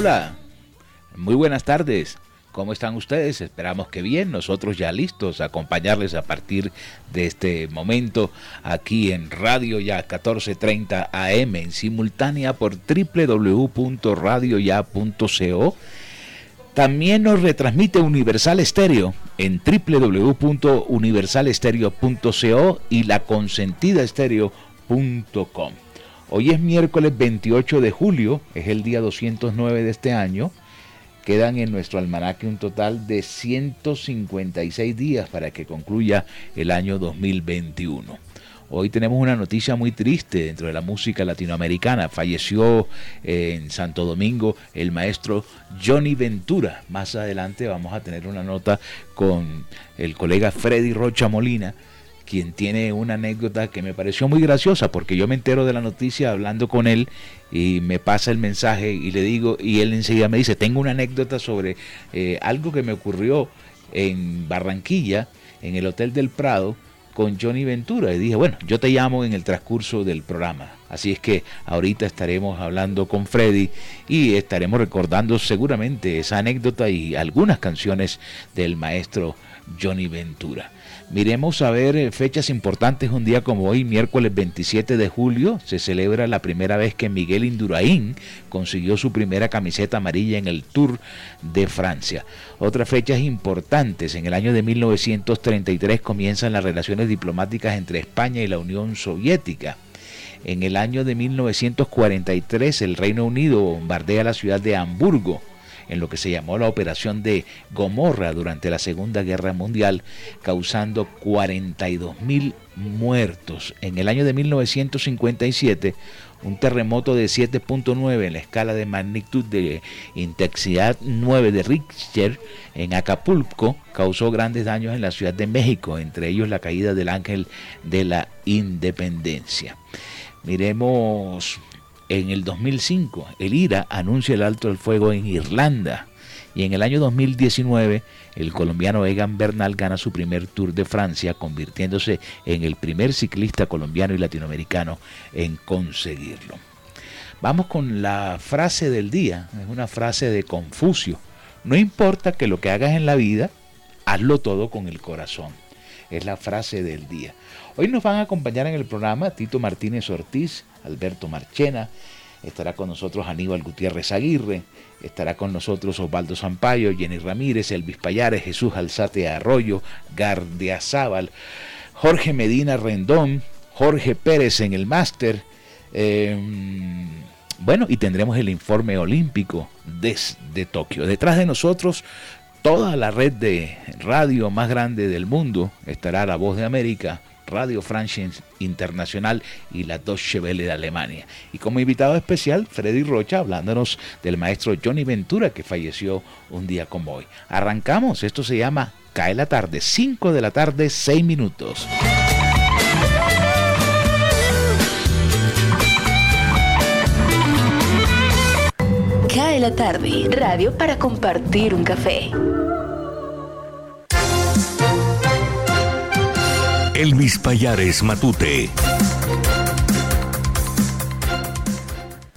Hola, muy buenas tardes. ¿Cómo están ustedes? Esperamos que bien, nosotros ya listos a acompañarles a partir de este momento aquí en Radio Ya 1430 AM en simultánea por www.radioya.co. También nos retransmite Universal Estéreo en www.universalestereo.co y laconsentidaestereo.com. Hoy es miércoles 28 de julio, es el día 209 de este año. Quedan en nuestro almanaque un total de 156 días para que concluya el año 2021. Hoy tenemos una noticia muy triste dentro de la música latinoamericana. Falleció eh, en Santo Domingo el maestro Johnny Ventura. Más adelante vamos a tener una nota con el colega Freddy Rocha Molina quien tiene una anécdota que me pareció muy graciosa, porque yo me entero de la noticia hablando con él y me pasa el mensaje y le digo, y él enseguida me dice, tengo una anécdota sobre eh, algo que me ocurrió en Barranquilla, en el Hotel del Prado, con Johnny Ventura. Y dije, bueno, yo te llamo en el transcurso del programa. Así es que ahorita estaremos hablando con Freddy y estaremos recordando seguramente esa anécdota y algunas canciones del maestro Johnny Ventura. Miremos a ver eh, fechas importantes un día como hoy, miércoles 27 de julio, se celebra la primera vez que Miguel Indurain consiguió su primera camiseta amarilla en el Tour de Francia. Otras fechas importantes, en el año de 1933 comienzan las relaciones diplomáticas entre España y la Unión Soviética. En el año de 1943 el Reino Unido bombardea la ciudad de Hamburgo en lo que se llamó la Operación de Gomorra durante la Segunda Guerra Mundial, causando 42 mil muertos. En el año de 1957, un terremoto de 7.9 en la escala de magnitud de intensidad 9 de Richter en Acapulco causó grandes daños en la Ciudad de México, entre ellos la caída del ángel de la independencia. Miremos en el 2005, el IRA anuncia el alto del fuego en Irlanda. Y en el año 2019, el colombiano Egan Bernal gana su primer Tour de Francia, convirtiéndose en el primer ciclista colombiano y latinoamericano en conseguirlo. Vamos con la frase del día, es una frase de Confucio. No importa que lo que hagas en la vida, hazlo todo con el corazón. Es la frase del día. Hoy nos van a acompañar en el programa Tito Martínez Ortiz, Alberto Marchena, estará con nosotros Aníbal Gutiérrez Aguirre, estará con nosotros Osvaldo Zampayo, Jenny Ramírez, Elvis Payares, Jesús Alzate Arroyo, Gardia Zaval, Jorge Medina Rendón, Jorge Pérez en el máster. Em, bueno, y tendremos el informe olímpico desde Tokio. Detrás de nosotros toda la red de radio más grande del mundo estará La Voz de América, Radio France Internacional y la Deutsche Welle de Alemania. Y como invitado especial, Freddy Rocha, hablándonos del maestro Johnny Ventura, que falleció un día como hoy. Arrancamos, esto se llama Cae la tarde, 5 de la tarde, 6 minutos. Cae la tarde, radio para compartir un café. Elvis Payares Matute.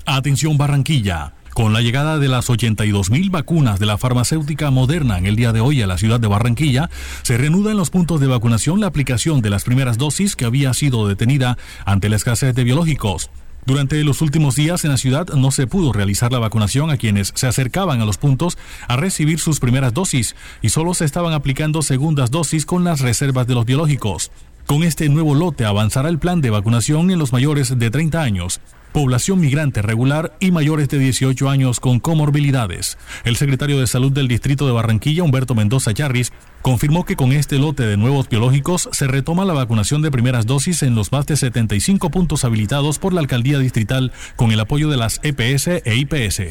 Atención Barranquilla. Con la llegada de las 82.000 vacunas de la farmacéutica Moderna en el día de hoy a la ciudad de Barranquilla, se reanuda en los puntos de vacunación la aplicación de las primeras dosis que había sido detenida ante la escasez de biológicos. Durante los últimos días en la ciudad no se pudo realizar la vacunación a quienes se acercaban a los puntos a recibir sus primeras dosis y solo se estaban aplicando segundas dosis con las reservas de los biológicos. Con este nuevo lote avanzará el plan de vacunación en los mayores de 30 años, población migrante regular y mayores de 18 años con comorbilidades. El secretario de Salud del Distrito de Barranquilla, Humberto Mendoza Charris, confirmó que con este lote de nuevos biológicos se retoma la vacunación de primeras dosis en los más de 75 puntos habilitados por la alcaldía distrital con el apoyo de las EPS e IPS.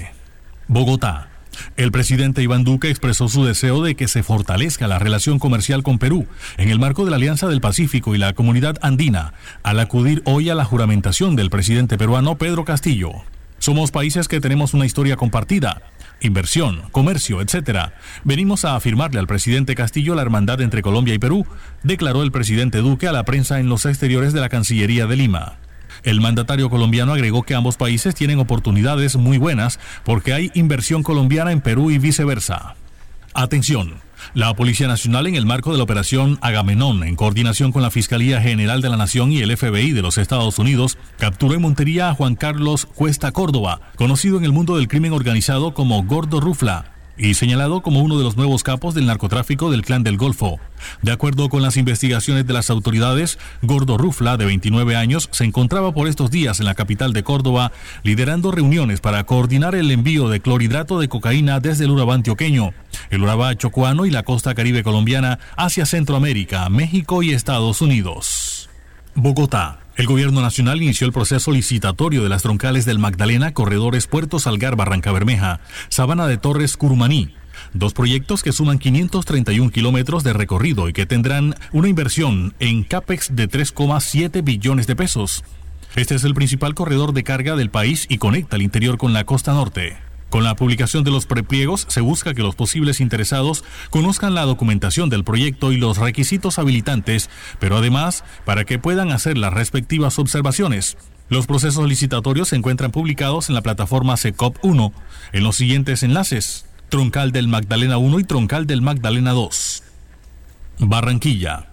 Bogotá. El presidente Iván Duque expresó su deseo de que se fortalezca la relación comercial con Perú en el marco de la Alianza del Pacífico y la Comunidad Andina, al acudir hoy a la juramentación del presidente peruano Pedro Castillo. Somos países que tenemos una historia compartida, inversión, comercio, etc. Venimos a afirmarle al presidente Castillo la hermandad entre Colombia y Perú, declaró el presidente Duque a la prensa en los exteriores de la Cancillería de Lima. El mandatario colombiano agregó que ambos países tienen oportunidades muy buenas porque hay inversión colombiana en Perú y viceversa. Atención. La Policía Nacional, en el marco de la operación Agamenón, en coordinación con la Fiscalía General de la Nación y el FBI de los Estados Unidos, capturó en Montería a Juan Carlos Cuesta Córdoba, conocido en el mundo del crimen organizado como Gordo Rufla, y señalado como uno de los nuevos capos del narcotráfico del Clan del Golfo. De acuerdo con las investigaciones de las autoridades, Gordo Rufla, de 29 años, se encontraba por estos días en la capital de Córdoba liderando reuniones para coordinar el envío de clorhidrato de cocaína desde el Urabá antioqueño, el Urabá chocuano y la costa caribe colombiana hacia Centroamérica, México y Estados Unidos. Bogotá. El gobierno nacional inició el proceso licitatorio de las troncales del Magdalena, Corredores Puerto Salgar, Barranca Bermeja, Sabana de Torres, Curumaní. Dos proyectos que suman 531 kilómetros de recorrido y que tendrán una inversión en CAPEX de 3,7 billones de pesos. Este es el principal corredor de carga del país y conecta el interior con la costa norte. Con la publicación de los prepliegos se busca que los posibles interesados conozcan la documentación del proyecto y los requisitos habilitantes, pero además para que puedan hacer las respectivas observaciones. Los procesos licitatorios se encuentran publicados en la plataforma SECOP 1 en los siguientes enlaces: Troncal del Magdalena 1 y Troncal del Magdalena 2. Barranquilla.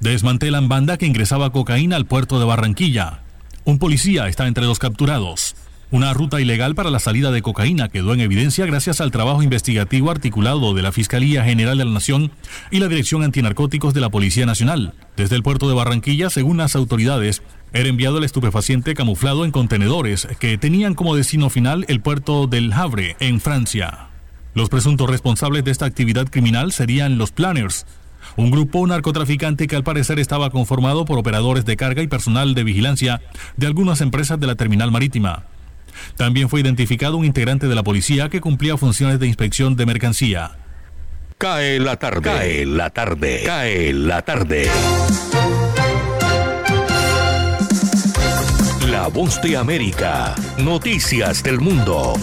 Desmantelan banda que ingresaba cocaína al puerto de Barranquilla. Un policía está entre los capturados. Una ruta ilegal para la salida de cocaína quedó en evidencia gracias al trabajo investigativo articulado de la Fiscalía General de la Nación y la Dirección Antinarcóticos de la Policía Nacional. Desde el puerto de Barranquilla, según las autoridades, era enviado el estupefaciente camuflado en contenedores que tenían como destino final el puerto del Havre, en Francia. Los presuntos responsables de esta actividad criminal serían los Planners, un grupo narcotraficante que al parecer estaba conformado por operadores de carga y personal de vigilancia de algunas empresas de la terminal marítima. También fue identificado un integrante de la policía que cumplía funciones de inspección de mercancía. Cae la tarde. Cae la tarde. Cae la tarde. La voz de América. Noticias del mundo.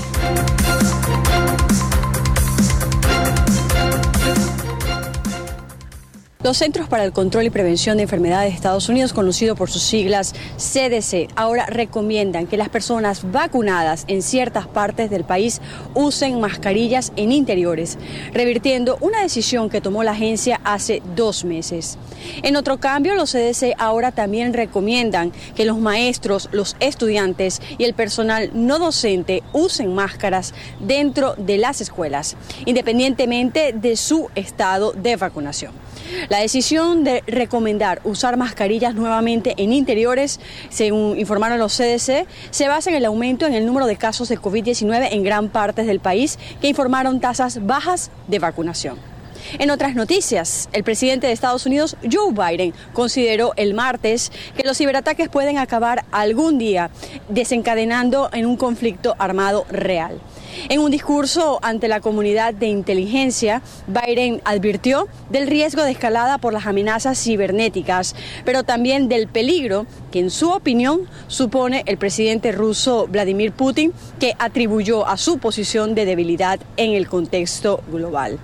Los Centros para el Control y Prevención de Enfermedades de Estados Unidos, conocido por sus siglas CDC, ahora recomiendan que las personas vacunadas en ciertas partes del país usen mascarillas en interiores, revirtiendo una decisión que tomó la agencia hace dos meses. En otro cambio, los CDC ahora también recomiendan que los maestros, los estudiantes y el personal no docente usen máscaras dentro de las escuelas, independientemente de su estado de vacunación. La decisión de recomendar usar mascarillas nuevamente en interiores, según informaron los CDC, se basa en el aumento en el número de casos de COVID-19 en gran parte del país que informaron tasas bajas de vacunación. En otras noticias, el presidente de Estados Unidos, Joe Biden, consideró el martes que los ciberataques pueden acabar algún día, desencadenando en un conflicto armado real. En un discurso ante la comunidad de inteligencia, Biden advirtió del riesgo de escalada por las amenazas cibernéticas, pero también del peligro que en su opinión supone el presidente ruso Vladimir Putin, que atribuyó a su posición de debilidad en el contexto global.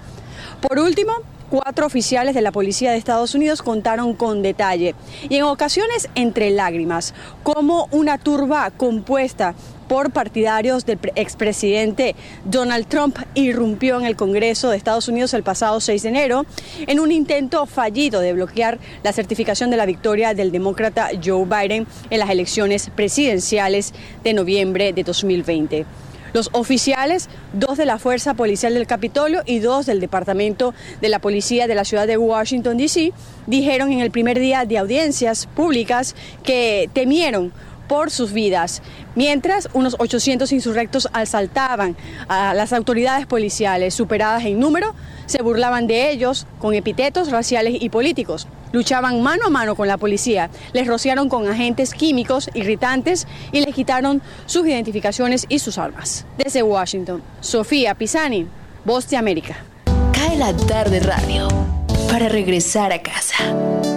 Por último, cuatro oficiales de la Policía de Estados Unidos contaron con detalle y en ocasiones entre lágrimas cómo una turba compuesta por partidarios del expresidente Donald Trump irrumpió en el Congreso de Estados Unidos el pasado 6 de enero en un intento fallido de bloquear la certificación de la victoria del demócrata Joe Biden en las elecciones presidenciales de noviembre de 2020. Los oficiales, dos de la Fuerza Policial del Capitolio y dos del Departamento de la Policía de la ciudad de Washington, D.C., dijeron en el primer día de audiencias públicas que temieron por sus vidas, mientras unos 800 insurrectos asaltaban a las autoridades policiales superadas en número, se burlaban de ellos con epitetos raciales y políticos. Luchaban mano a mano con la policía, les rociaron con agentes químicos irritantes y les quitaron sus identificaciones y sus armas. Desde Washington, Sofía Pisani, Voz de América. Cae la tarde radio para regresar a casa.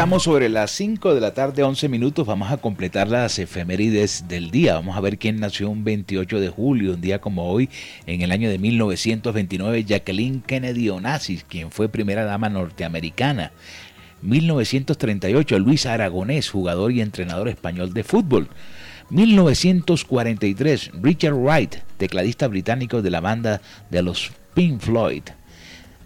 Estamos sobre las 5 de la tarde, 11 minutos. Vamos a completar las efemérides del día. Vamos a ver quién nació un 28 de julio, un día como hoy, en el año de 1929, Jacqueline Kennedy Onassis, quien fue primera dama norteamericana. 1938, Luis Aragonés, jugador y entrenador español de fútbol. 1943, Richard Wright, tecladista británico de la banda de los Pink Floyd.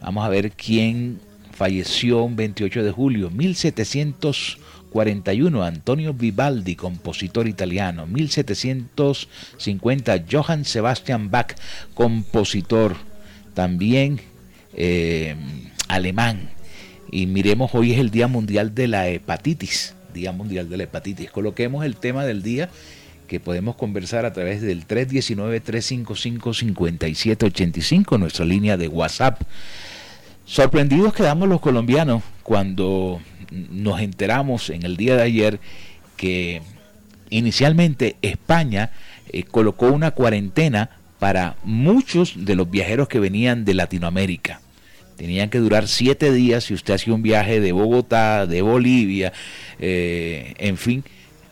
Vamos a ver quién falleció un 28 de julio 1741 Antonio Vivaldi, compositor italiano, 1750 Johann Sebastian Bach, compositor también eh, alemán. Y miremos, hoy es el Día Mundial de la Hepatitis, Día Mundial de la Hepatitis. Coloquemos el tema del día que podemos conversar a través del 319-355-5785, nuestra línea de WhatsApp. Sorprendidos quedamos los colombianos cuando nos enteramos en el día de ayer que inicialmente España eh, colocó una cuarentena para muchos de los viajeros que venían de Latinoamérica. Tenían que durar siete días si usted hacía un viaje de Bogotá, de Bolivia, eh, en fin,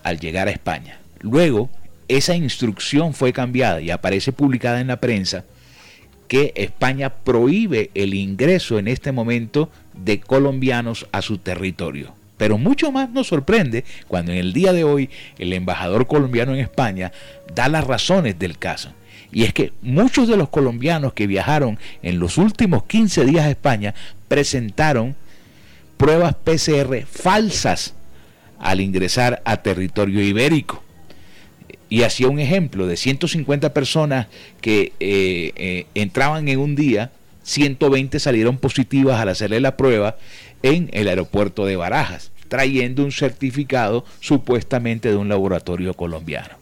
al llegar a España. Luego, esa instrucción fue cambiada y aparece publicada en la prensa que España prohíbe el ingreso en este momento de colombianos a su territorio. Pero mucho más nos sorprende cuando en el día de hoy el embajador colombiano en España da las razones del caso. Y es que muchos de los colombianos que viajaron en los últimos 15 días a España presentaron pruebas PCR falsas al ingresar a territorio ibérico y hacía un ejemplo de 150 personas que eh, eh, entraban en un día, 120 salieron positivas al hacerle la prueba en el aeropuerto de Barajas, trayendo un certificado supuestamente de un laboratorio colombiano.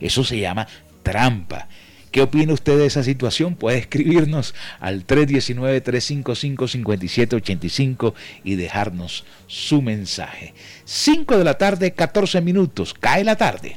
Eso se llama trampa. ¿Qué opina usted de esa situación? Puede escribirnos al 319-355-5785 y dejarnos su mensaje. 5 de la tarde, 14 minutos. Cae la tarde.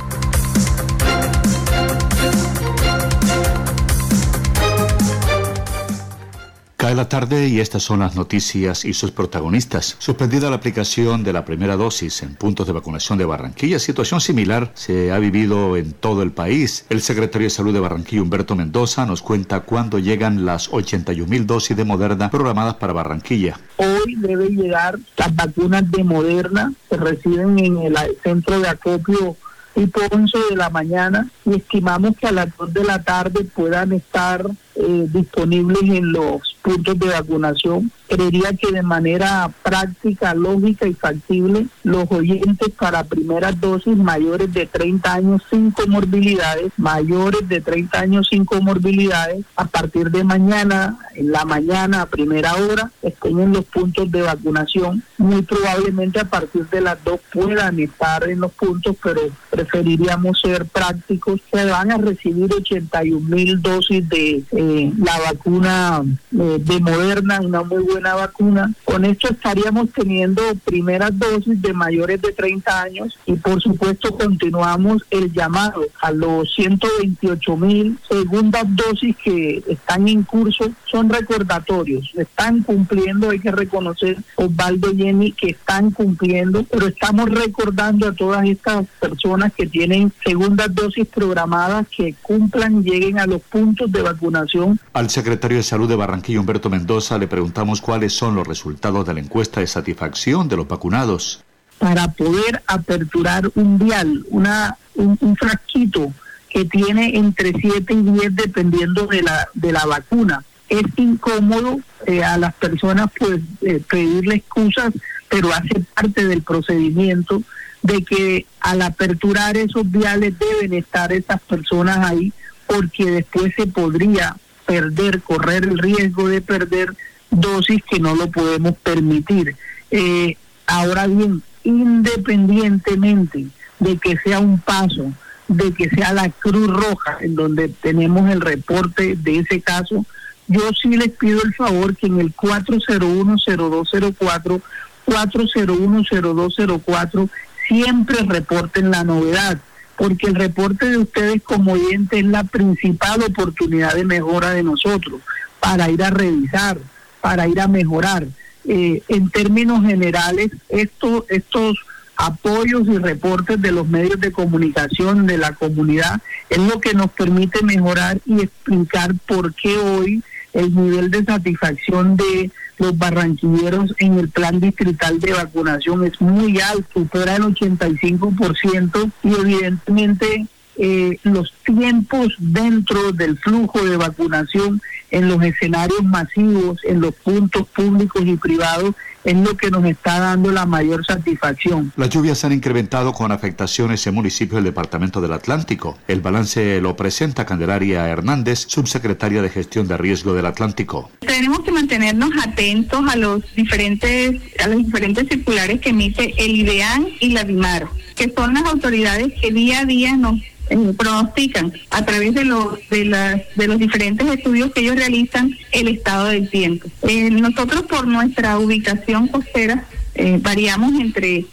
Cae la tarde y estas son las noticias y sus protagonistas. Suspendida la aplicación de la primera dosis en puntos de vacunación de Barranquilla, situación similar se ha vivido en todo el país. El secretario de Salud de Barranquilla, Humberto Mendoza, nos cuenta cuándo llegan las 81 mil dosis de Moderna programadas para Barranquilla. Hoy deben llegar las vacunas de Moderna que reciben en el centro de acopio tipo 11 de la mañana y estimamos que a las 2 de la tarde puedan estar eh, disponibles en los puntos de vacunación. Creería que de manera práctica, lógica y factible, los oyentes para primeras dosis mayores de 30 años sin comorbilidades, mayores de 30 años sin comorbilidades, a partir de mañana, en la mañana a primera hora, estén en los puntos de vacunación. Muy probablemente a partir de las dos puedan estar en los puntos, pero preferiríamos ser prácticos. Se van a recibir 81 mil dosis de eh, la vacuna eh, de Moderna, una muy buena vacuna. Con esto estaríamos teniendo primeras dosis de mayores de 30 años y por supuesto continuamos el llamado a los 128 mil segundas dosis que están en curso. Son recordatorios, están cumpliendo, hay que reconocer, Osvaldo y Que están cumpliendo, pero estamos recordando a todas estas personas que tienen segundas dosis programadas que cumplan, lleguen a los puntos de vacunación. Al secretario de Salud de Barranquilla, Humberto Mendoza, le preguntamos cuáles son los resultados de la encuesta de satisfacción de los vacunados. Para poder aperturar un vial, una, un, frasquito que tiene entre 7 y 10 dependiendo de la, de la vacuna. Es incómodo eh, a las personas pues eh, pedirle excusas, pero hace parte del procedimiento de que al aperturar esos viales deben estar esas personas ahí porque después se podría perder, correr el riesgo de perder dosis que no lo podemos permitir. Eh, ahora bien, independientemente de que sea un paso, de que sea la Cruz Roja, en donde tenemos el reporte de ese caso, yo sí les pido el favor que en el 401-0204, 401-0204, siempre reporten la novedad, porque el reporte de ustedes como oyentes es la principal oportunidad de mejora de nosotros para ir a revisar, para ir a mejorar. Eh, en términos generales, estos estos apoyos y reportes de los medios de comunicación de la comunidad es lo que nos permite mejorar y explicar por qué hoy el nivel de satisfacción de los barranquilleros en el plan distrital de vacunación es muy alto, supera el 85% y evidentemente eh, los tiempos dentro del flujo de vacunación en los escenarios masivos, en los puntos públicos y privados, es lo que nos está dando la mayor satisfacción. Las lluvias se han incrementado con afectaciones en municipios del Departamento del Atlántico. El balance lo presenta Candelaria Hernández, subsecretaria de Gestión de Riesgo del Atlántico. Tenemos que mantenernos atentos a los diferentes a los diferentes circulares que emite el IDEAN y la DIMAR, que son las autoridades que día a día nos eh, pronostican a través de los de, las, de los diferentes estudios que ellos realizan el estado del tiempo. Eh, nosotros por nuestra ubicación costera eh, variamos entre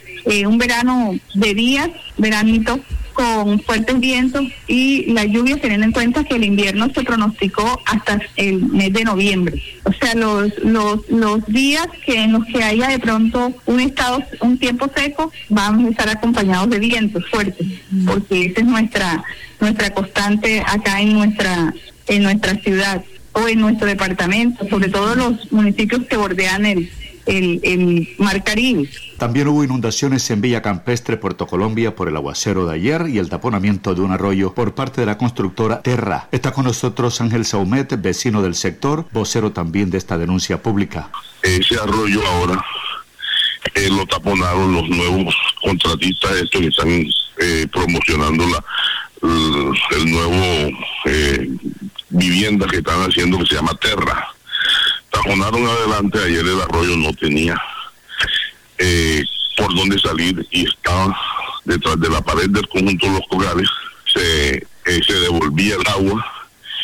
un verano de días, veranito con fuertes vientos y las lluvias teniendo en cuenta que el invierno se pronosticó hasta el mes de noviembre. O sea, los, los, los días que en los que haya de pronto un estado, un tiempo seco, vamos a estar acompañados de vientos fuertes, porque esa es nuestra, nuestra constante acá en nuestra, en nuestra ciudad o en nuestro departamento, sobre todo los municipios que bordean el, el, el Mar Caribe. También hubo inundaciones en Villa Campestre, Puerto Colombia, por el aguacero de ayer y el taponamiento de un arroyo por parte de la constructora Terra. Está con nosotros Ángel Saumet, vecino del sector, vocero también de esta denuncia pública. Ese arroyo ahora eh, lo taponaron los nuevos contratistas estos que están eh, promocionando la, el, nuevo eh, vivienda que están haciendo que se llama Terra taponaron adelante, ayer el arroyo no tenía eh, por dónde salir y estaba detrás de la pared del conjunto de los cogales, se, eh, se devolvía el agua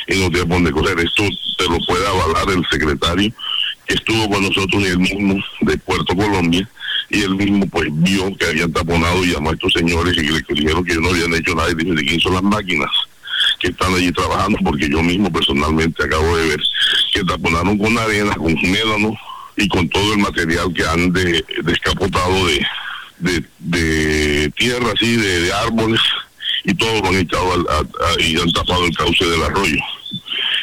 y no tenía por dónde coger. Esto te lo puede avalar el secretario que estuvo con nosotros y el mismo de Puerto Colombia y él mismo pues vio que habían taponado y llamó a estos señores y le dijeron que no habían hecho nada y dijo, ¿de quién son las máquinas? que están allí trabajando, porque yo mismo personalmente acabo de ver que taponaron con arena, con médano y con todo el material que han de, descapotado de, de, tierra, así, de, árboles, y todo lo han echado y han tapado el cauce del arroyo.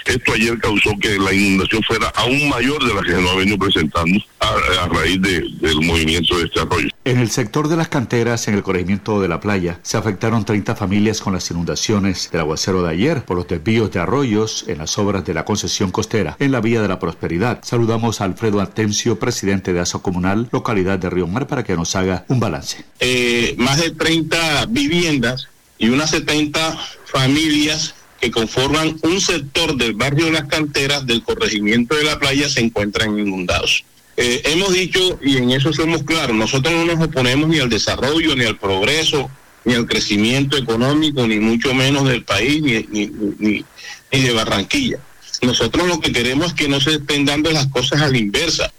Esto ayer causó que la inundación fuera aún mayor de la que se nos ha venido presentando a, raíz del movimiento de este arroyo. En el sector de las canteras, en el corregimiento de la playa, se afectaron 30 familias con las inundaciones del aguacero de ayer por los desvíos de arroyos en las obras de la concesión costera en la Vía de la Prosperidad. Saludamos a Alfredo Atencio, presidente de ASO Comunal, localidad de Río Mar, para que nos haga un balance. Eh, más de 30 viviendas y unas 70 familias que conforman un sector del barrio de las canteras del corregimiento de la playa se encuentran inundados. Eh, hemos dicho, y en eso somos claros, nosotros no nos oponemos ni al desarrollo, ni al progreso, ni al crecimiento económico, ni mucho menos del país, ni, ni, de Barranquilla. Nosotros lo que queremos es que no se estén dando las cosas a la inversa.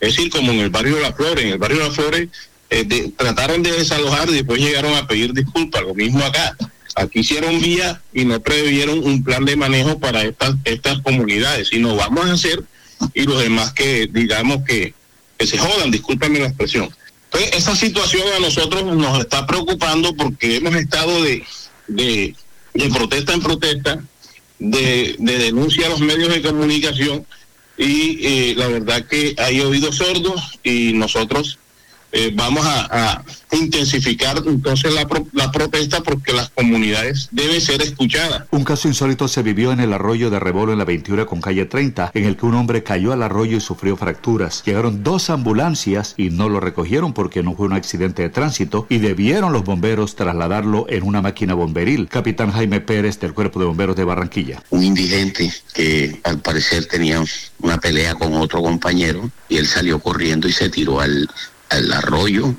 Es decir, como en el barrio de La Flores, en el barrio de La Flores eh, trataron de desalojar y después llegaron a pedir disculpas, lo mismo acá. Aquí hicieron vía y no previeron un plan de manejo para estas, estas comunidades, sino vamos a hacer y los demás que digamos que, se jodan, discúlpame la expresión. Entonces, esa situación a nosotros nos está preocupando porque hemos estado de, de, protesta en protesta, de, de, denuncia a los medios de comunicación y eh, la verdad que hay oídos sordos y nosotros eh, vamos a, intensificar entonces la, la, protesta porque las comunidades deben ser escuchadas. Un caso insólito se vivió en el arroyo de Rebolo en la 21 con calle 30, en el que un hombre cayó al arroyo y sufrió fracturas. Llegaron dos ambulancias y no lo recogieron porque no fue un accidente de tránsito y debieron los bomberos trasladarlo en una máquina bomberil. Capitán Jaime Pérez del Cuerpo de Bomberos de Barranquilla. Un indigente que al parecer tenía una pelea con otro compañero y él salió corriendo y se tiró al al arroyo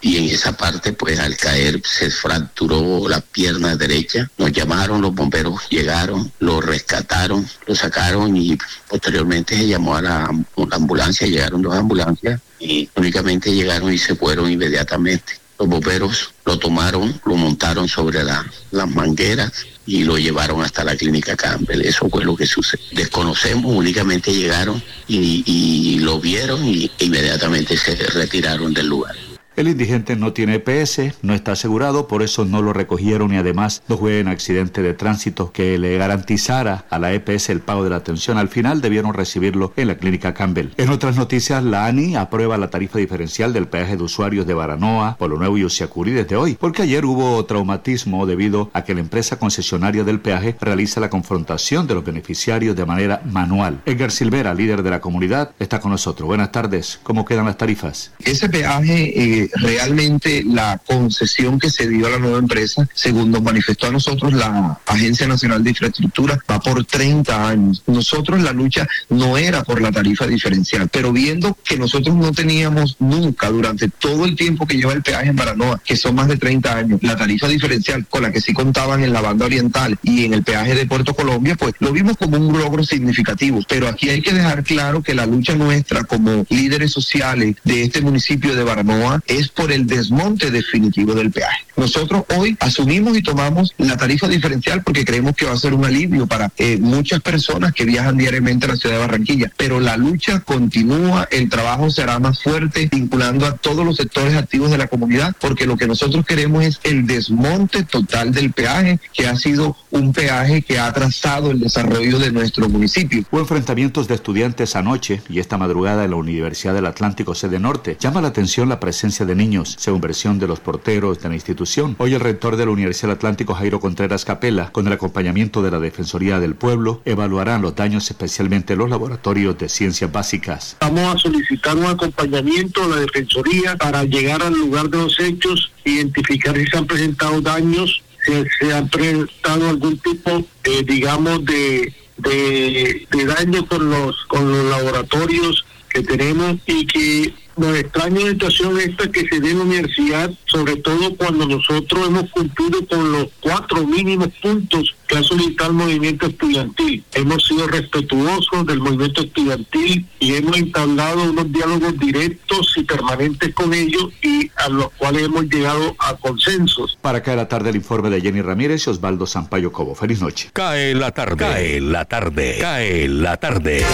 y en esa parte pues al caer se fracturó la pierna derecha. Nos llamaron, los bomberos llegaron, lo rescataron, lo sacaron y posteriormente se llamó a la, ambulancia, llegaron dos ambulancias y únicamente llegaron y se fueron inmediatamente. Los bomberos lo tomaron, lo montaron sobre las mangueras y lo llevaron hasta la clínica Campbell. Eso fue lo que sucedió. Desconocemos, únicamente llegaron y, y lo vieron y inmediatamente se retiraron del lugar. El indigente no tiene EPS, no está asegurado, por eso no lo recogieron y además no fue en accidente de tránsito que le garantizara a la EPS el pago de la atención. Al final debieron recibirlo en la clínica Campbell. En otras noticias, la ANI aprueba la tarifa diferencial del peaje de usuarios de Baranoa, Polo Nuevo y Usiacurí desde hoy, porque ayer hubo traumatismo debido a que la empresa concesionaria del peaje realiza la confrontación de los beneficiarios de manera manual. Edgar Silvera, líder de la comunidad, está con nosotros. Buenas tardes. ¿Cómo quedan las tarifas? Ese peaje... Eh realmente la concesión que se dio a la nueva empresa, según nos manifestó a nosotros la Agencia Nacional de Infraestructura, va por 30 años. Nosotros la lucha no era por la tarifa diferencial, pero viendo que nosotros no teníamos nunca durante todo el tiempo que lleva el peaje en Baranoa, que son más de 30 años, la tarifa diferencial con la que sí contaban en la banda oriental y en el peaje de Puerto Colombia, pues lo vimos como un logro significativo. Pero aquí hay que dejar claro que la lucha nuestra como líderes sociales de este municipio de Baranoa es por el desmonte definitivo del peaje. Nosotros hoy asumimos y tomamos la tarifa diferencial porque creemos que va a ser un alivio para eh, muchas personas que viajan diariamente a la ciudad de Barranquilla, pero la lucha continúa, el trabajo será más fuerte, vinculando a todos los sectores activos de la comunidad, porque lo que nosotros queremos es el desmonte total del peaje, que ha sido un peaje que ha atrasado el desarrollo de nuestro municipio. Hubo enfrentamientos de estudiantes anoche y esta madrugada en la Universidad del Atlántico Sede Norte. Llama la atención la presencia de niños, según versión de los porteros de la institución. Hoy el rector de la Universidad del Atlántico, Jairo Contreras Capela, con el acompañamiento de la Defensoría del Pueblo, evaluarán los daños especialmente en los laboratorios de ciencias básicas. Vamos a solicitar un acompañamiento a la Defensoría para llegar al lugar de los hechos, identificar si se han presentado daños, si se ha presentado algún tipo, eh, digamos, de, de, de daño con los, con los laboratorios que tenemos y que nos extraña la situación esta que se dé en la universidad, sobre todo cuando nosotros hemos cumplido con los cuatro mínimos puntos que ha solicitado el movimiento estudiantil. Hemos sido respetuosos del movimiento estudiantil y hemos entablado unos diálogos directos y permanentes con ellos y a los cuales hemos llegado a consensos. Para caer la tarde el informe de Jenny Ramírez y Osvaldo Sampaio Cobo. Feliz noche. Cae la tarde. Cae la tarde. Cae la tarde.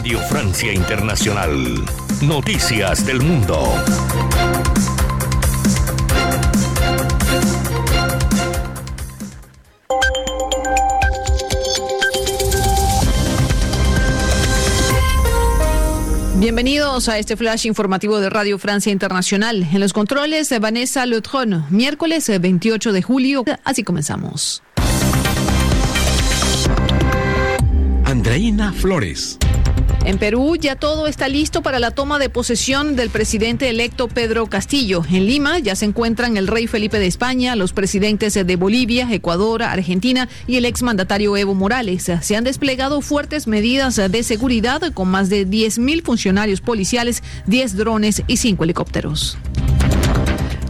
Radio Francia Internacional. Noticias del Mundo. Bienvenidos a este flash informativo de Radio Francia Internacional. En los controles de Vanessa Leutron, miércoles 28 de julio. Así comenzamos. Andreina Flores. En Perú ya todo está listo para la toma de posesión del presidente electo Pedro Castillo. En Lima ya se encuentran el rey Felipe de España, los presidentes de Bolivia, Ecuador, Argentina y el exmandatario Evo Morales. Se han desplegado fuertes medidas de seguridad con más de 10.000 funcionarios policiales, 10 drones y 5 helicópteros.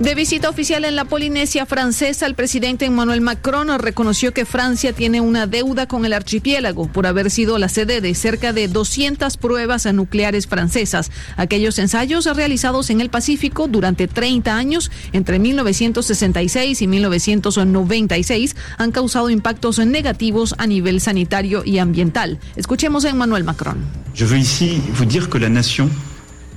De visita oficial en la Polinesia francesa, el presidente Emmanuel Macron reconoció que Francia tiene una deuda con el archipiélago por haber sido la sede de cerca de 200 pruebas nucleares francesas. Aquellos ensayos realizados en el Pacífico durante 30 años, entre 1966 y 1996, han causado impactos negativos a nivel sanitario y ambiental. Escuchemos a Emmanuel Macron. Je veux ici vous que la nation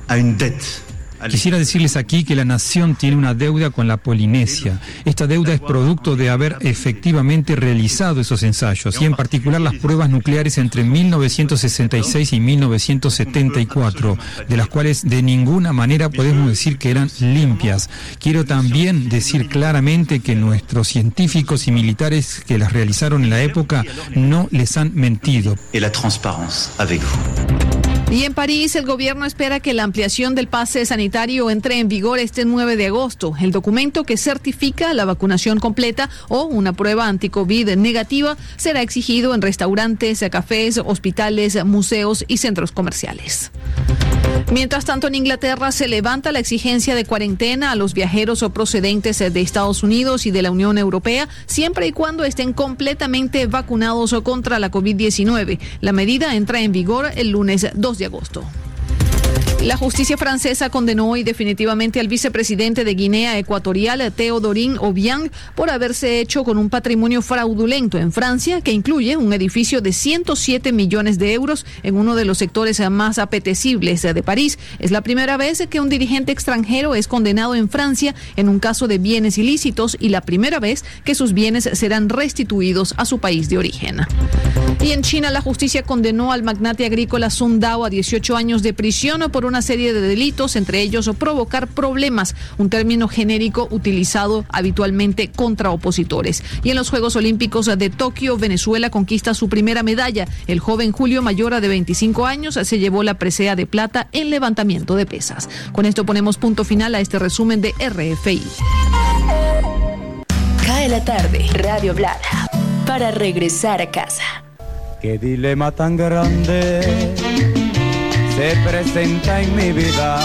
a une dette Quisiera decirles aquí que la nación tiene una deuda con la Polinesia. Esta deuda es producto de haber efectivamente realizado esos ensayos y en particular las pruebas nucleares entre 1966 y 1974, de las cuales de ninguna manera podemos decir que eran limpias. Quiero también decir claramente que nuestros científicos y militares que las realizaron en la época no les han mentido. Y la transparencia avec vous. Y en París, el gobierno espera que la ampliación del pase sanitario entre en vigor este 9 de agosto. El documento que certifica la vacunación completa o una prueba anti-COVID negativa será exigido en restaurantes, cafés, hospitales, museos y centros comerciales. Mientras tanto, en Inglaterra se levanta la exigencia de cuarentena a los viajeros o procedentes de Estados Unidos y de la Unión Europea, siempre y cuando estén completamente vacunados o contra la COVID-19. La medida entra en vigor el lunes 2 de agosto. La justicia francesa condenó hoy definitivamente al vicepresidente de Guinea Ecuatorial, Teodorín Obiang, por haberse hecho con un patrimonio fraudulento en Francia que incluye un edificio de 107 millones de euros en uno de los sectores más apetecibles de París. Es la primera vez que un dirigente extranjero es condenado en Francia en un caso de bienes ilícitos y la primera vez que sus bienes serán restituidos a su país de origen. Y en China la justicia condenó al magnate agrícola Sun Dao a 18 años de prisión por una serie de delitos, entre ellos provocar problemas, un término genérico utilizado habitualmente contra opositores. Y en los Juegos Olímpicos de Tokio, Venezuela conquista su primera medalla. El joven Julio Mayora de 25 años se llevó la presea de plata en levantamiento de pesas. Con esto ponemos punto final a este resumen de RFI. Cae la tarde, Radio Blada, para regresar a casa. Qué dilema tan grande se presenta en mi vida.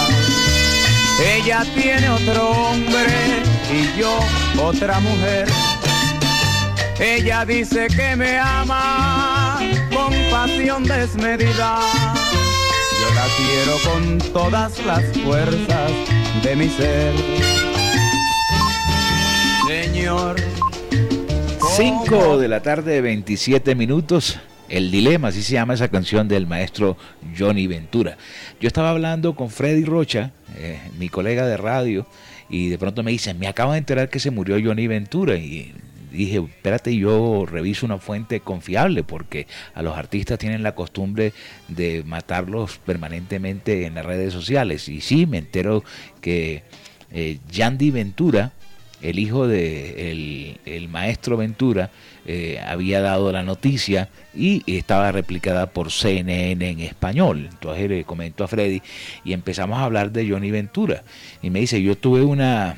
Ella tiene otro hombre y yo otra mujer. Ella dice que me ama con pasión desmedida. Yo la quiero con todas las fuerzas de mi ser. Señor. 5 de la tarde, 27 minutos. El Dilema, así se llama esa canción del maestro Johnny Ventura. Yo estaba hablando con Freddy Rocha, eh, mi colega de radio, y de pronto me dice, me acabo de enterar que se murió Johnny Ventura. Y dije, espérate, yo reviso una fuente confiable, porque a los artistas tienen la costumbre de matarlos permanentemente en las redes sociales. Y sí, me entero que eh, Yandy Ventura, el hijo de el maestro Ventura, eh, había dado la noticia y estaba replicada por CNN en español. Entonces le comentó a Freddy y empezamos a hablar de Johnny Ventura. Y me dice, yo tuve una,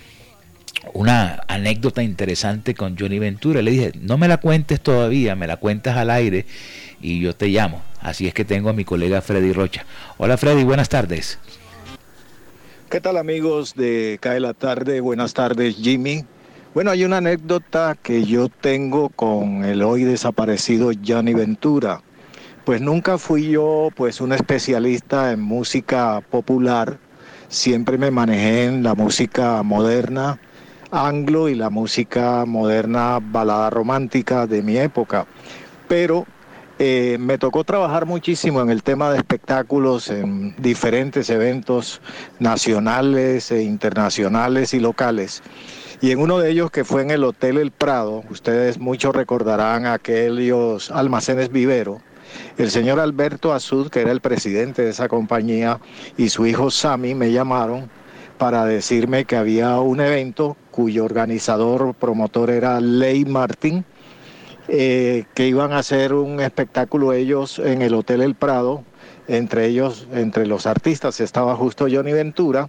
una anécdota interesante con Johnny Ventura. Le dije, no me la cuentes todavía, me la cuentas al aire y yo te llamo. Así es que tengo a mi colega Freddy Rocha. Hola Freddy, buenas tardes. ¿Qué tal amigos de Cae la Tarde? Buenas tardes Jimmy. Bueno, hay una anécdota que yo tengo con el hoy desaparecido Johnny Ventura. Pues nunca fui yo pues un especialista en música popular, siempre me manejé en la música moderna anglo y la música moderna balada romántica de mi época. Pero eh, me tocó trabajar muchísimo en el tema de espectáculos en diferentes eventos nacionales e internacionales y locales. Y en uno de ellos que fue en el Hotel El Prado, ustedes muchos recordarán aquellos almacenes vivero, El señor Alberto Azud, que era el presidente de esa compañía, y su hijo Sami me llamaron para decirme que había un evento cuyo organizador, promotor era Ley Martín, eh, que iban a hacer un espectáculo ellos en el Hotel El Prado, entre ellos, entre los artistas estaba justo Johnny Ventura,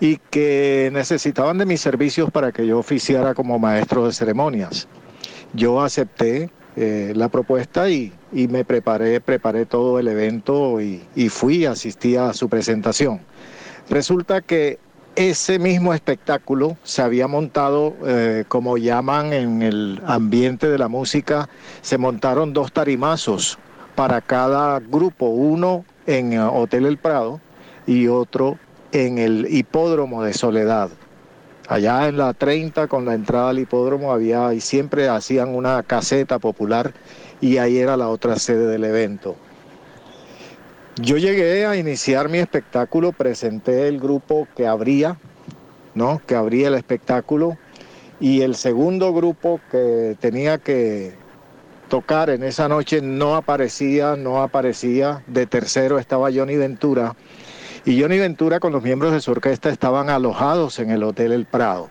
y que necesitaban de mis servicios para que yo oficiara como maestro de ceremonias. Yo acepté eh, la propuesta y, y, me preparé, preparé todo el evento y, y fui, asistí a su presentación. Resulta que ese mismo espectáculo se había montado, eh, como llaman en el ambiente de la música, se montaron dos tarimazos para cada grupo, uno en eh, Hotel El Prado y otro en el hipódromo de Soledad. Allá en la 30 con la entrada al hipódromo había y siempre hacían una caseta popular y ahí era la otra sede del evento. Yo llegué a iniciar mi espectáculo, presenté el grupo que abría, ¿no? Que abría el espectáculo y el segundo grupo que tenía que tocar en esa noche no aparecía, no aparecía. De tercero estaba Johnny Ventura y Johnny Ventura con los miembros de su orquesta estaban alojados en el Hotel El Prado.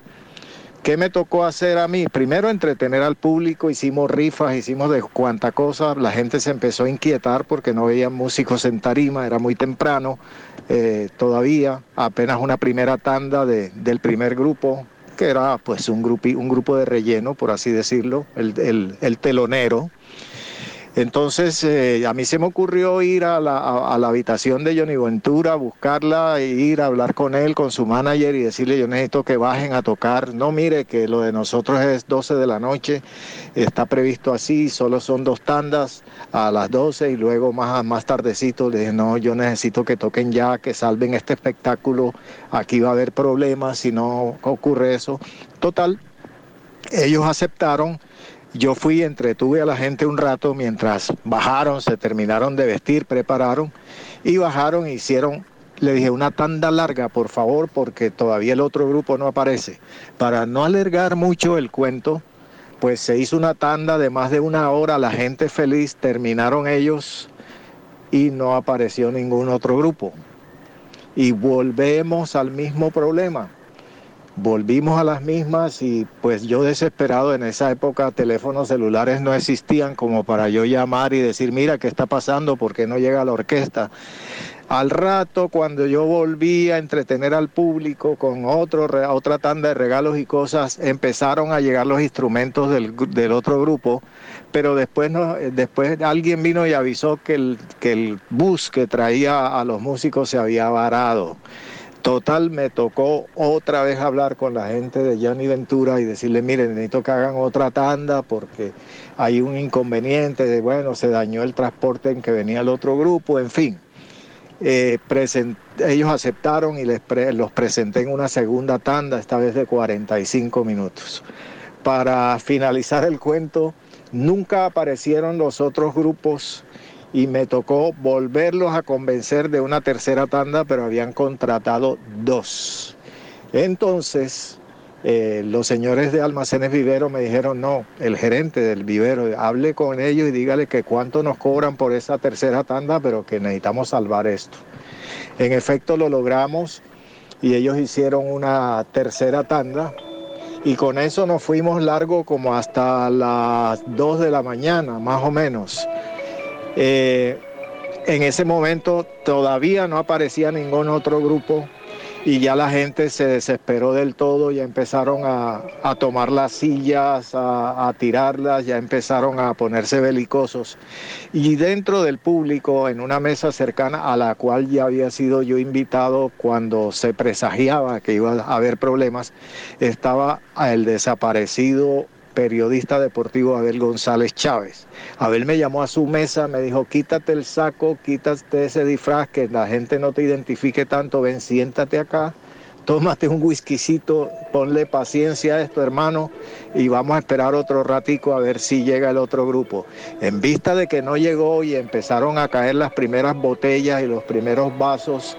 ¿Qué me tocó hacer a mí? Primero entretener al público, hicimos rifas, hicimos de cuanta cosa, la gente se empezó a inquietar porque no veían músicos en tarima, era muy temprano eh, todavía, apenas una primera tanda de, del primer grupo, que era pues un, grupi, un grupo de relleno, por así decirlo, el, el, el telonero. Entonces eh, a mí se me ocurrió ir a la, a, la, habitación de Johnny Ventura, buscarla, e ir a hablar con él, con su manager y decirle yo necesito que bajen a tocar. No mire que lo de nosotros es 12 de la noche, está previsto así, solo son dos tandas a las 12 y luego más, más tardecito le dije no, yo necesito que toquen ya, que salven este espectáculo, aquí va a haber problemas si no ocurre eso. Total, ellos aceptaron yo fui, entretuve a la gente un rato mientras bajaron, se terminaron de vestir, prepararon y bajaron, hicieron, le dije una tanda larga, por favor, porque todavía el otro grupo no aparece. Para no alargar mucho el cuento, pues se hizo una tanda de más de una hora, la gente feliz, terminaron ellos y no apareció ningún otro grupo. Y volvemos al mismo problema volvimos a las mismas y pues yo desesperado en esa época teléfonos celulares no existían como para yo llamar y decir mira qué está pasando, por qué no llega la orquesta. Al rato, cuando yo volví a entretener al público con otro, otra tanda de regalos y cosas, empezaron a llegar los instrumentos del, del otro grupo, pero después, no, después alguien vino y avisó que el, que el bus que traía a los músicos se había varado. Total, me tocó otra vez hablar con la gente de Johnny Ventura y decirle, miren, necesito que hagan otra tanda porque hay un inconveniente de, bueno, se dañó el transporte en que venía el otro grupo, en fin. Eh, ellos aceptaron y les los presenté en una segunda tanda, esta vez de 45 minutos. Para finalizar el cuento, nunca aparecieron los otros grupos y me tocó volverlos a convencer de una tercera tanda, pero habían contratado dos. Entonces, eh, los señores de Almacenes Vivero me dijeron, no, el gerente del vivero, hable con ellos y dígale que cuánto nos cobran por esa tercera tanda, pero que necesitamos salvar esto. En efecto, lo logramos y ellos hicieron una tercera tanda y con eso nos fuimos largo como hasta las 2 de la mañana, más o menos. Eh, en ese momento todavía no aparecía ningún otro grupo y ya la gente se desesperó del todo, ya empezaron a, a tomar las sillas, a, a, tirarlas, ya empezaron a ponerse belicosos. Y dentro del público, en una mesa cercana a la cual ya había sido yo invitado cuando se presagiaba que iba a haber problemas, estaba el desaparecido periodista deportivo Abel González Chávez. Abel me llamó a su mesa, me dijo, quítate el saco, quítate ese disfraz, que la gente no te identifique tanto, ven, siéntate acá, tómate un whiskycito, ponle paciencia a esto, hermano, y vamos a esperar otro ratico a ver si llega el otro grupo. En vista de que no llegó y empezaron a caer las primeras botellas y los primeros vasos,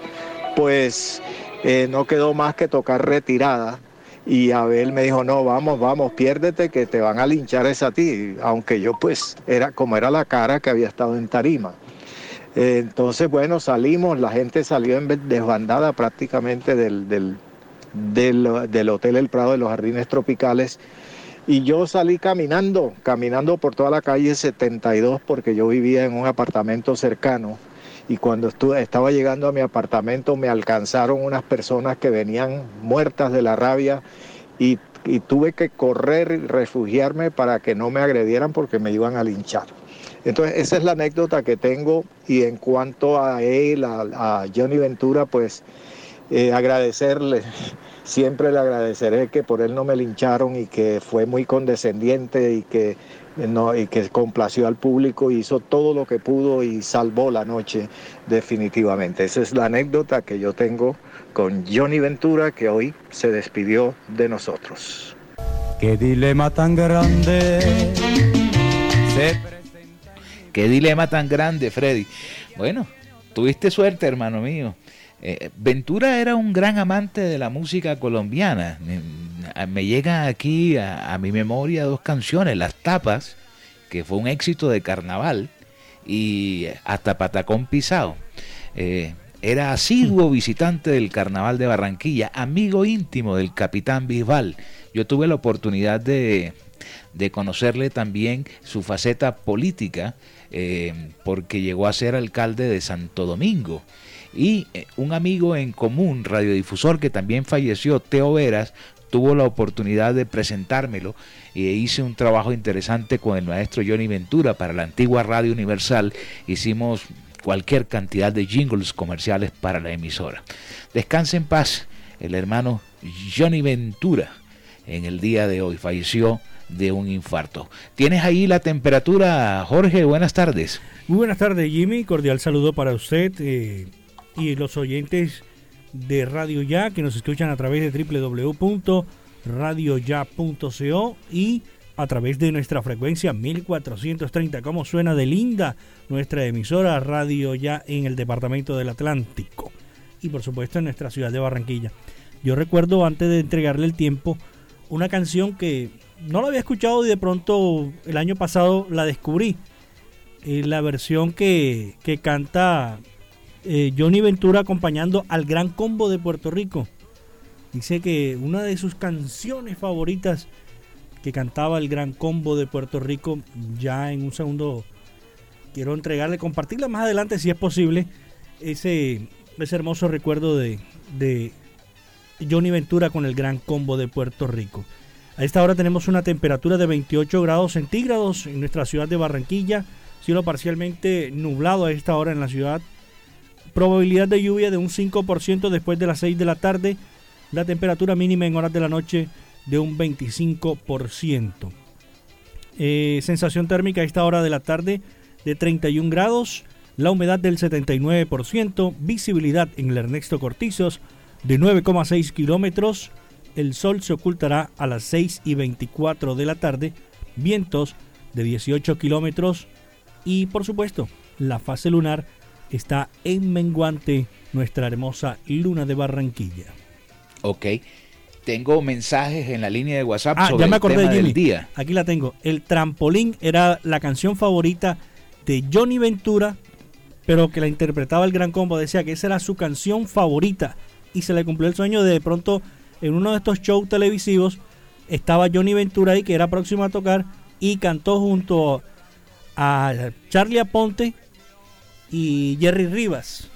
pues eh, no quedó más que tocar retirada Y Abel me dijo, no, vamos, vamos, piérdete que te van a linchar esa a ti. Aunque yo pues era como era la cara que había estado en tarima. Eh, entonces, bueno, salimos, la gente salió en desbandada prácticamente del, del, del, del Hotel El Prado de los Jardines Tropicales. Y yo salí caminando, caminando por toda la calle 72 porque yo vivía en un apartamento cercano y cuando estaba llegando a mi apartamento me alcanzaron unas personas que venían muertas de la rabia y, tuve que correr y refugiarme para que no me agredieran porque me iban a linchar. Entonces esa es la anécdota que tengo y en cuanto a él, a, a Johnny Ventura, pues eh, agradecerle, siempre le agradeceré que por él no me lincharon y que fue muy condescendiente y que no, y que complació al público, hizo todo lo que pudo y salvó la noche definitivamente. Esa es la anécdota que yo tengo con Johnny Ventura, que hoy se despidió de nosotros. Qué dilema tan grande. Qué dilema tan grande, Freddy. Bueno, tuviste suerte, hermano mío. Eh, Ventura era un gran amante de la música colombiana. Me, llegan aquí a, a, mi memoria dos canciones, Las Tapas, que fue un éxito de carnaval, y hasta Patacón Pisado. Eh, era asiduo visitante del carnaval de Barranquilla, amigo íntimo del capitán Bisbal. Yo tuve la oportunidad de, de conocerle también su faceta política, eh, porque llegó a ser alcalde de Santo Domingo y eh, un amigo en común, radiodifusor que también falleció, Teo Veras, tuvo la oportunidad de presentármelo e hice un trabajo interesante con el maestro Johnny Ventura para la antigua Radio Universal. Hicimos cualquier cantidad de jingles comerciales para la emisora. Descanse en paz el hermano Johnny Ventura en el día de hoy. Falleció de un infarto. ¿Tienes ahí la temperatura, Jorge? Buenas tardes. Muy buenas tardes, Jimmy. Cordial saludo para usted. Eh y los oyentes de Radio Ya que nos escuchan a través de www.radioya.co y a través de nuestra frecuencia 1430. ¿Cómo suena de linda nuestra emisora Radio Ya en el departamento del Atlántico? Y por supuesto en nuestra ciudad de Barranquilla. Yo recuerdo antes de entregarle el tiempo una canción que no la había escuchado y de pronto el año pasado la descubrí. Eh, la versión que, que canta eh, Johnny Ventura acompañando al Gran Combo de Puerto Rico. Dice que una de sus canciones favoritas que cantaba el Gran Combo de Puerto Rico, ya en un segundo quiero entregarle, compartirla más adelante si es posible, ese, ese hermoso recuerdo de, de Johnny Ventura con el Gran Combo de Puerto Rico. A esta hora tenemos una temperatura de 28 grados centígrados en nuestra ciudad de Barranquilla, cielo parcialmente nublado a esta hora en la ciudad Probabilidad de lluvia de un 5% después de las 6 de la tarde. La temperatura mínima en horas de la noche de un 25%. Eh, sensación térmica a esta hora de la tarde de 31 grados. La humedad del 79%. Visibilidad en el Ernesto Cortizos de 9,6 kilómetros. El sol se ocultará a las 6 y 24 de la tarde. Vientos de 18 kilómetros. Y por supuesto, la fase lunar está en menguante nuestra hermosa luna de Barranquilla. Ok. Tengo mensajes en la línea de WhatsApp ah, sobre ya me acordé, el tema Jimmy. del día. Aquí la tengo. El trampolín era la canción favorita de Johnny Ventura, pero que la interpretaba el Gran Combo. Decía que esa era su canción favorita y se le cumplió el sueño de, de pronto en uno de estos shows televisivos estaba Johnny Ventura ahí que era próximo a tocar y cantó junto a Charlie Aponte y Jerry Rivas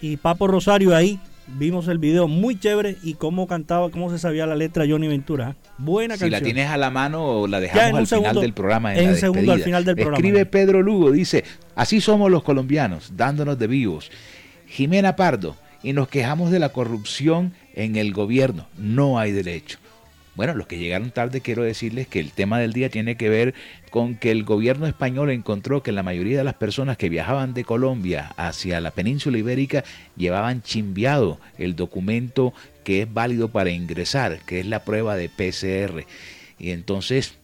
y Papo Rosario ahí. Vimos el video muy chévere y cómo cantaba, cómo se sabía la letra Johnny Ventura. Buena Si canción. la tienes a la mano, la dejamos al final del programa. en la un segundo al final del programa. Escribe Pedro Lugo, dice, así somos los colombianos, dándonos de vivos. Jimena Pardo, y nos quejamos de la corrupción en el gobierno. No hay derecho. Bueno, los que llegaron tarde quiero decirles que el tema del día tiene que ver con que el gobierno español encontró que la mayoría de las personas que viajaban de Colombia hacia la península ibérica llevaban chimbiado el documento que es válido para ingresar, que es la prueba de PCR. Y entonces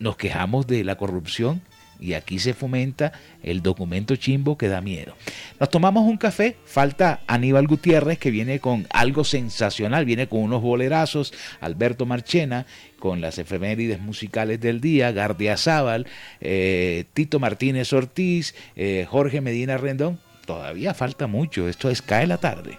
nos quejamos de la corrupción Y aquí se fomenta el documento chimbo que da miedo. Nos tomamos un café, falta Aníbal Gutiérrez que viene con algo sensacional, viene con unos bolerazos, Alberto Marchena con las efemérides musicales del día, Gardia Zaval, eh, Tito Martínez Ortiz, eh, Jorge Medina Rendón. Todavía falta mucho, esto es Cae la tarde.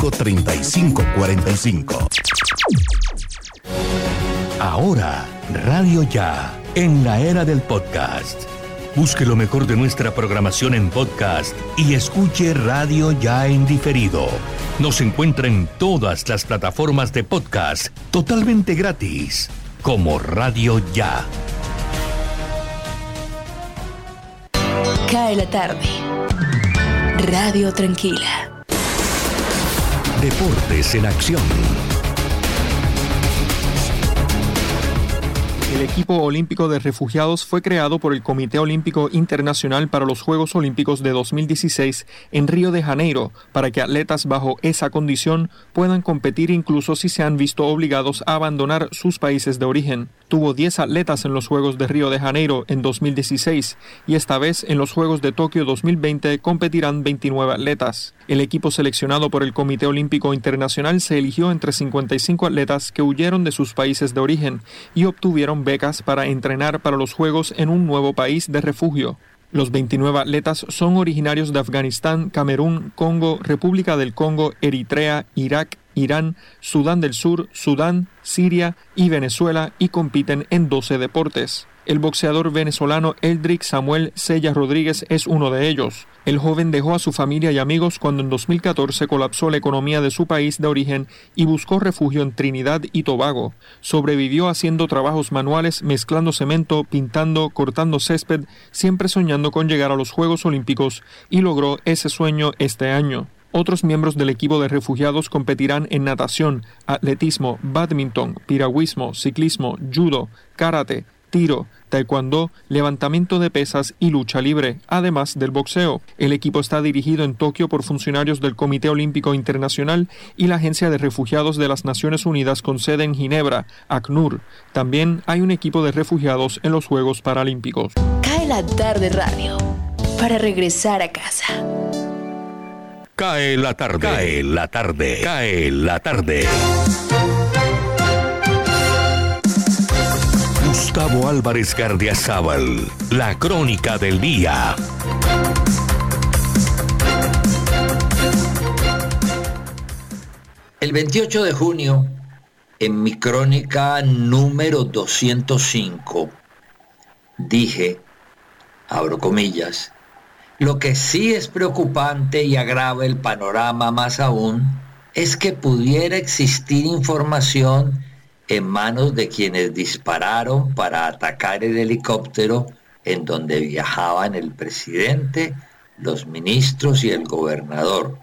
3545. Ahora, Radio Ya, en la era del podcast. Busque lo mejor de nuestra programación en podcast y escuche Radio Ya en diferido. Nos encuentra en todas las plataformas de podcast totalmente gratis, como Radio Ya. Cae la tarde. Radio Tranquila. Deportes en acción. El equipo olímpico de refugiados fue creado por el Comité Olímpico Internacional para los Juegos Olímpicos de 2016 en Río de Janeiro para que atletas bajo esa condición puedan competir incluso si se han visto obligados a abandonar sus países de origen. Tuvo 10 atletas en los Juegos de Río de Janeiro en 2016 y esta vez en los Juegos de Tokio 2020 competirán 29 atletas. El equipo seleccionado por el Comité Olímpico Internacional se eligió entre 55 atletas que huyeron de sus países de origen y obtuvieron becas para entrenar para los Juegos en un nuevo país de refugio. Los 29 atletas son originarios de Afganistán, Camerún, Congo, República del Congo, Eritrea, Irak, Irán, Sudán del Sur, Sudán, Siria y Venezuela y compiten en 12 deportes. El boxeador venezolano Eldrick Samuel Sella Rodríguez es uno de ellos. El joven dejó a su familia y amigos cuando en 2014 colapsó la economía de su país de origen y buscó refugio en Trinidad y Tobago. Sobrevivió haciendo trabajos manuales, mezclando cemento, pintando, cortando césped, siempre soñando con llegar a los Juegos Olímpicos y logró ese sueño este año. Otros miembros del equipo de refugiados competirán en natación, atletismo, badminton, piragüismo, ciclismo, judo, karate, tiro, taekwondo, levantamiento de pesas y lucha libre, además del boxeo. El equipo está dirigido en Tokio por funcionarios del Comité Olímpico Internacional y la Agencia de Refugiados de las Naciones Unidas con sede en Ginebra, ACNUR. También hay un equipo de refugiados en los Juegos Paralímpicos. Cae la tarde radio para regresar a casa. Cae la tarde. Cae la tarde. Cae la tarde. Álvarez Gardiazabal, la crónica del día. El 28 de junio, en mi crónica número 205, dije, abro comillas, lo que sí es preocupante y agrava el panorama más aún es que pudiera existir información en manos de quienes dispararon para atacar el helicóptero en donde viajaban el presidente, los ministros y el gobernador,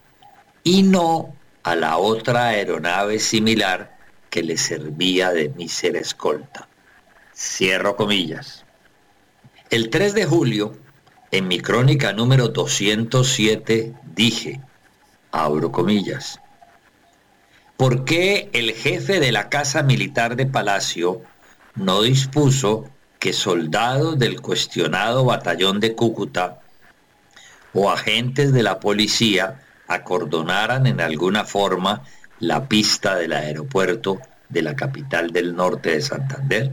y no a la otra aeronave similar que le servía de mísera escolta. Cierro comillas. El 3 de julio, en mi crónica número 207, dije, abro comillas, ¿por qué el jefe de la Casa Militar de Palacio no dispuso que soldados del cuestionado batallón de Cúcuta o agentes de la policía acordonaran en alguna forma la pista del aeropuerto de la capital del norte de Santander?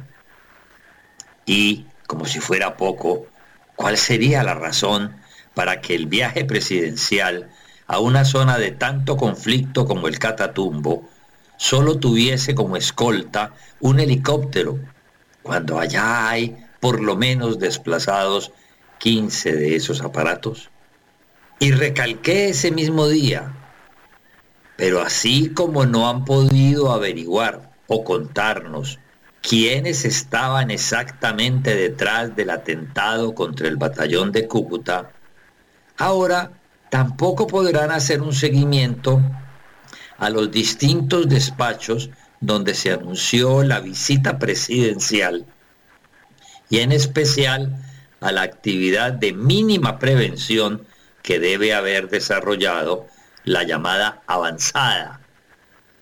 Y, como si fuera poco, ¿cuál sería la razón para que el viaje presidencial a una zona de tanto conflicto como el Catatumbo solo tuviese como escolta un helicóptero, cuando allá hay por lo menos desplazados 15 de esos aparatos? Y recalqué ese mismo día, pero así como no han podido averiguar o contarnos quiénes estaban exactamente detrás del atentado contra el batallón de Cúcuta, ahora tampoco podrán hacer un seguimiento a los distintos despachos donde se anunció la visita presidencial y en especial a la actividad de mínima prevención que debe haber desarrollado la llamada avanzada,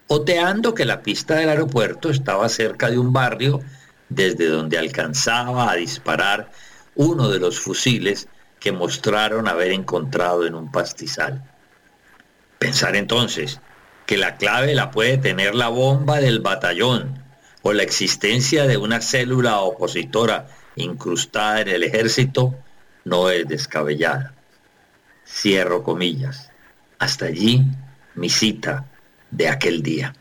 oteando que la pista del aeropuerto estaba cerca de un barrio desde donde alcanzaba a disparar uno de los fusiles que mostraron haber encontrado en un pastizal. Pensar entonces que la clave la puede tener la bomba del batallón o la existencia de una célula opositora incrustada en el ejército no es descabellada. Cierro comillas. Hasta allí mi cita de aquel día.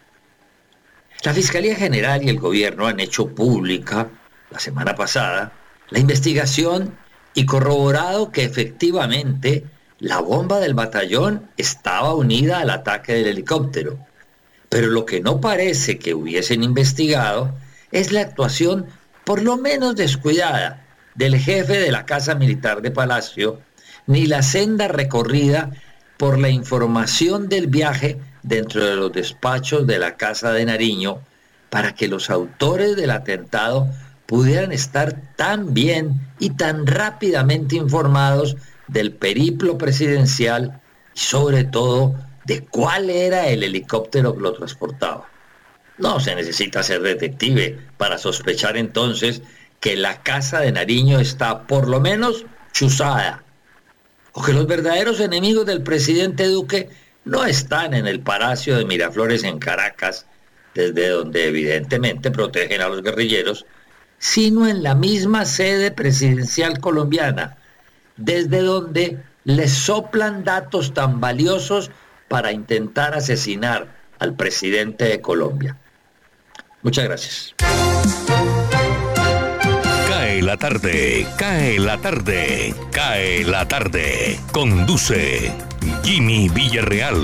La Fiscalía General y el Gobierno han hecho pública la semana pasada la investigación y corroborado que efectivamente la bomba del batallón estaba unida al ataque del helicóptero. Pero lo que no parece que hubiesen investigado es la actuación por lo menos descuidada del jefe de la Casa Militar de Palacio, ni la senda recorrida por la información del viaje dentro de los despachos de la Casa de Nariño para que los autores del atentado pudieran estar tan bien y tan rápidamente informados del periplo presidencial y sobre todo de cuál era el helicóptero que lo transportaba. No se necesita ser detective para sospechar entonces que la casa de Nariño está por lo menos chuzada o que los verdaderos enemigos del presidente Duque no están en el Palacio de Miraflores en Caracas, desde donde evidentemente protegen a los guerrilleros, sino en la misma sede presidencial colombiana, desde donde les soplan datos tan valiosos para intentar asesinar al presidente de Colombia. Muchas gracias la tarde, cae la tarde, cae la tarde. Conduce Jimmy Villarreal.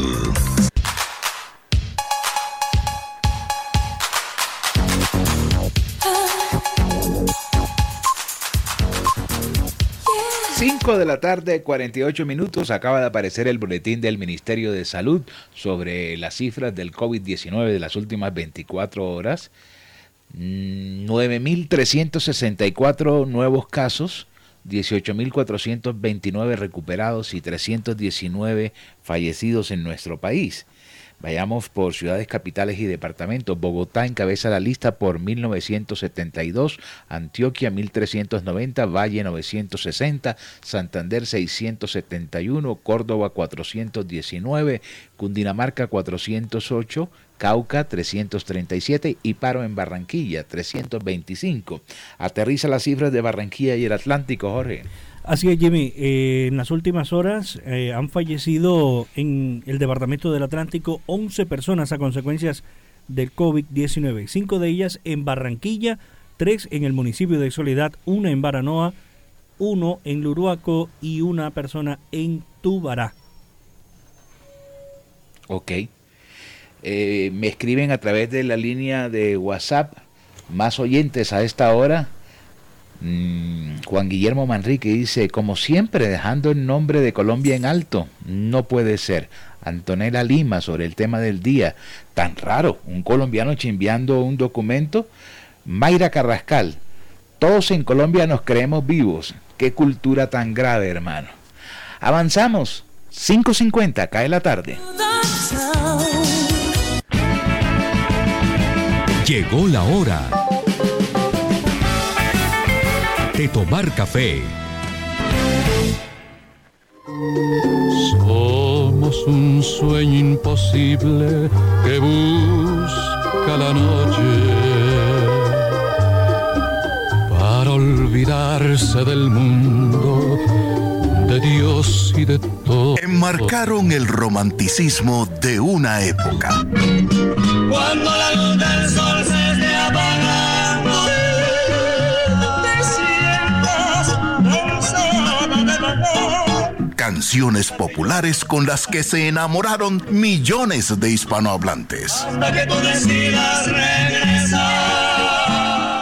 Cinco de la tarde, 48 minutos, acaba de aparecer el boletín del Ministerio de Salud sobre las cifras del COVID-19 de las últimas 24 horas. 9.364 nuevos casos, 18.429 recuperados y 319 fallecidos en nuestro país. Vayamos por ciudades capitales y departamentos. Bogotá encabeza la lista por 1972, Antioquia 1390, Valle 960, Santander 671, Córdoba 419, Cundinamarca 408, Cauca 337 y paro en Barranquilla 325. Aterriza las cifras de Barranquilla y el Atlántico, Jorge. Así es, Jimmy. Eh, en las últimas horas eh, han fallecido en el Departamento del Atlántico 11 personas a consecuencias del COVID-19. Cinco de ellas en Barranquilla, tres en el municipio de Soledad, una en Baranoa, uno en Luruaco y una persona en Tubará. Ok. Eh, me escriben a través de la línea de WhatsApp más oyentes a esta hora. Mm, Juan Guillermo Manrique dice, como siempre, dejando el nombre de Colombia en alto. No puede ser. Antonella Lima sobre el tema del día. Tan raro, un colombiano chimbeando un documento. Mayra Carrascal, todos en Colombia nos creemos vivos. Qué cultura tan grave, hermano. Avanzamos. 5.50, cae la tarde. Llegó la hora de tomar café. Somos un sueño imposible que busca la noche para olvidarse del mundo, de Dios y de todo. Enmarcaron el romanticismo de una época. Cuando la luz del sol se esté apagando, te sientas cansada amor. Canciones populares con las que se enamoraron millones de hispanohablantes. Hasta que tú decidas regresar.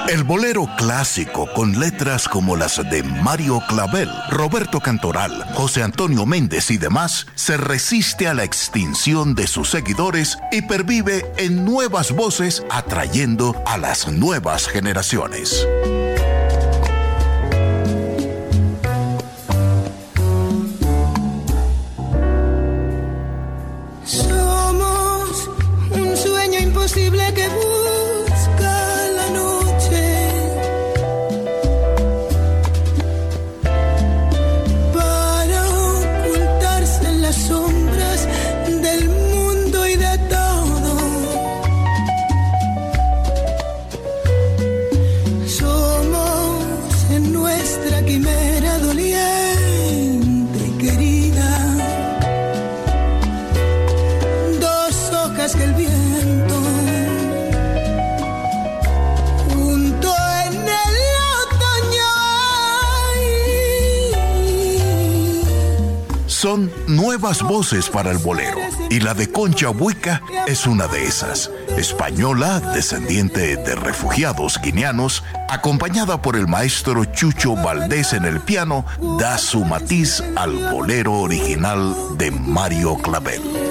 El bolero clásico con letras como las de Mario Clavel, Roberto Cantoral, José Antonio Méndez y demás se resiste a la extinción de sus seguidores y pervive en nuevas voces atrayendo a las nuevas generaciones. Para el bolero y la de Concha Buica es una de esas. Española, descendiente de refugiados guineanos, acompañada por el maestro Chucho Valdés en el piano, da su matiz al bolero original de Mario Clavel.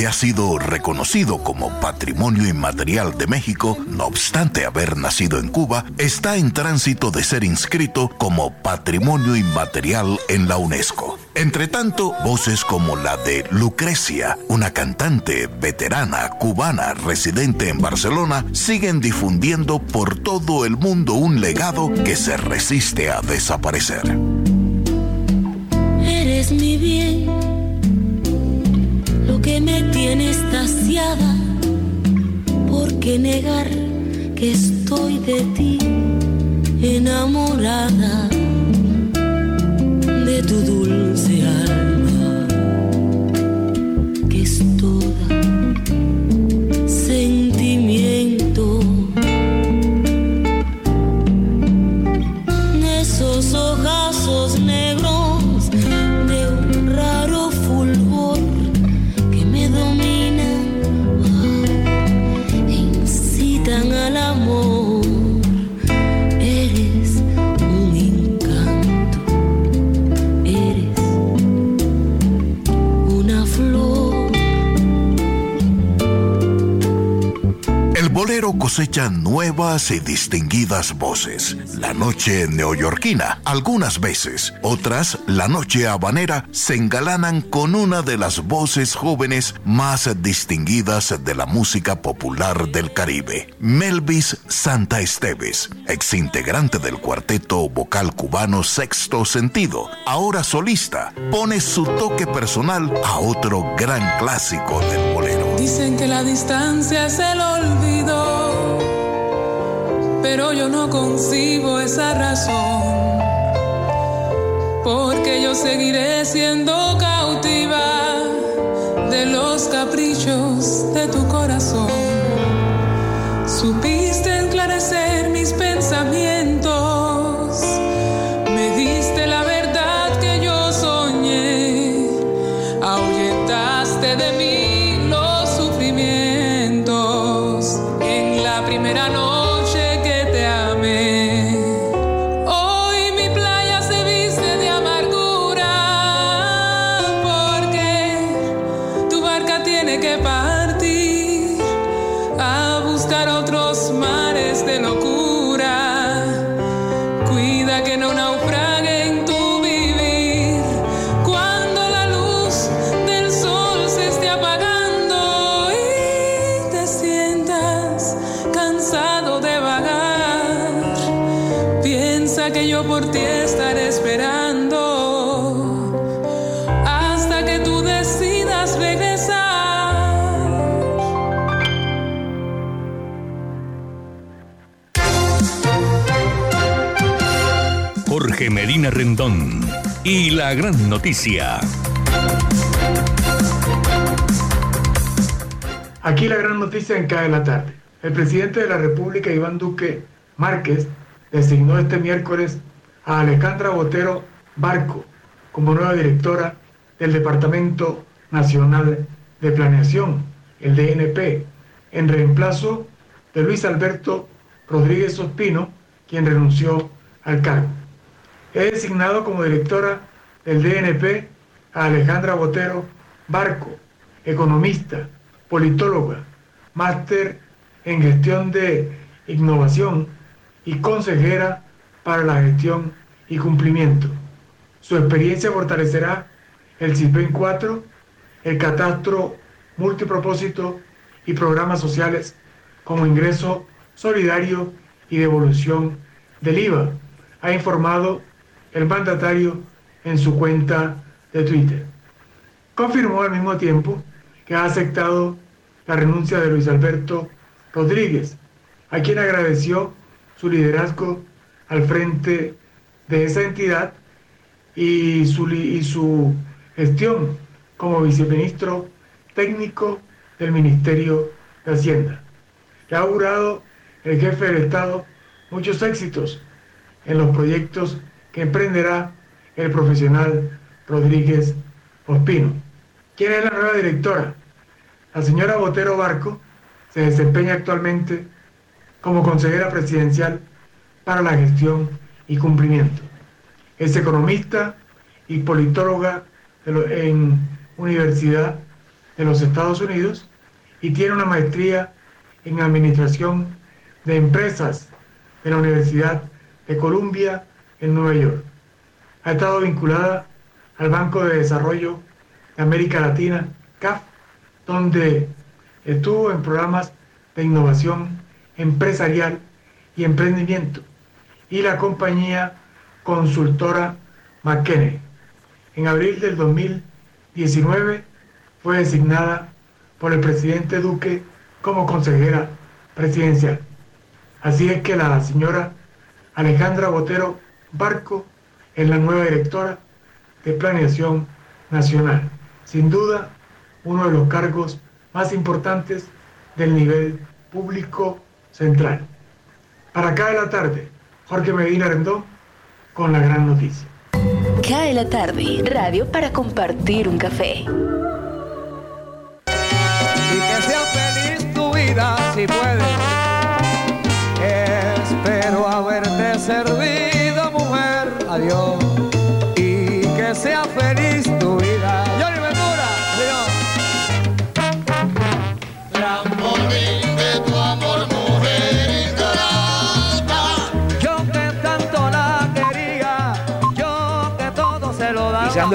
Que ha sido reconocido como Patrimonio Inmaterial de México, no obstante haber nacido en Cuba, está en tránsito de ser inscrito como Patrimonio Inmaterial en la UNESCO. Entre tanto, voces como la de Lucrecia, una cantante veterana cubana residente en Barcelona, siguen difundiendo por todo el mundo un legado que se resiste a desaparecer. Eres mi bien, me tiene estasiada. ¿Por qué negar que estoy de ti enamorada de tu dulce alma, que es toda cosecha nuevas y distinguidas voces. La noche neoyorquina, algunas veces, otras, la noche habanera, se engalanan con una de las voces jóvenes más distinguidas de la música popular del Caribe, Melvis Santa Esteves, exintegrante del cuarteto vocal cubano Sexto Sentido, ahora solista, pone su toque personal a otro gran clásico del bolero. Dicen que la distancia es el olvido, pero yo no concibo esa razón, porque yo seguiré siendo cautiva de los caprichos de tu corazón. Supiste enclarecer mis pensamientos, Y la gran noticia. Aquí la gran noticia en CAE la tarde. El presidente de la República, Iván Duque Márquez, designó este miércoles a Alejandra Botero Barco como nueva directora del Departamento Nacional de Planeación, el DNP, en reemplazo de Luis Alberto Rodríguez Ospino, quien renunció al cargo. He designado como directora del DNP a Alejandra Botero Barco, economista, politóloga, máster en gestión de innovación y consejera para la gestión y cumplimiento. Su experiencia fortalecerá el CISBEN 4, el catastro multipropósito y programas sociales como ingreso solidario y devolución del IVA, ha informado el mandatario en su cuenta de Twitter. Confirmó al mismo tiempo que ha aceptado la renuncia de Luis Alberto Rodríguez, a quien agradeció su liderazgo al frente de esa entidad y su, y su gestión como viceministro técnico del Ministerio de Hacienda. Le ha augurado el jefe del Estado muchos éxitos en los proyectos que emprenderá el profesional Rodríguez Ospino. ¿Quién es la nueva directora? La señora Botero Barco se desempeña actualmente como consejera presidencial para la gestión y cumplimiento. Es economista y politóloga en Universidad de los Estados Unidos y tiene una maestría en Administración de Empresas de la Universidad de Columbia en Nueva York. Ha estado vinculada al Banco de Desarrollo de América Latina, CAF, donde estuvo en programas de innovación empresarial y emprendimiento, y la compañía consultora McKinney. En abril del 2019 fue designada por el presidente Duque como consejera presidencial. Así es que la señora Alejandra Botero Barco es la nueva directora de Planeación Nacional. Sin duda, uno de los cargos más importantes del nivel público central. Para acá de la tarde, Jorge Medina Rendón con la gran noticia. Cae la tarde, radio para compartir un café. y que sea feliz tu vida si puedes. Espero haberte servido,